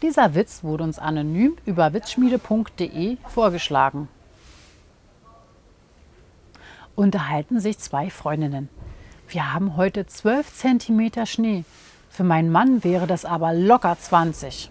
Dieser Witz wurde uns anonym über witzschmiede.de vorgeschlagen. Unterhalten sich zwei Freundinnen. Wir haben heute 12 cm Schnee. Für meinen Mann wäre das aber locker 20.